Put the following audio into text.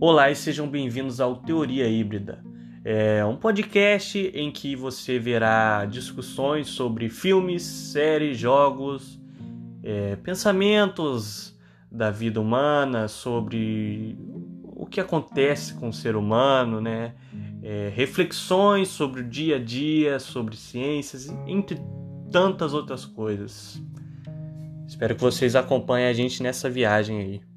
Olá e sejam bem-vindos ao Teoria Híbrida. É um podcast em que você verá discussões sobre filmes, séries, jogos, é, pensamentos da vida humana, sobre o que acontece com o ser humano, né? É, reflexões sobre o dia a dia, sobre ciências, entre tantas outras coisas. Espero que vocês acompanhem a gente nessa viagem aí.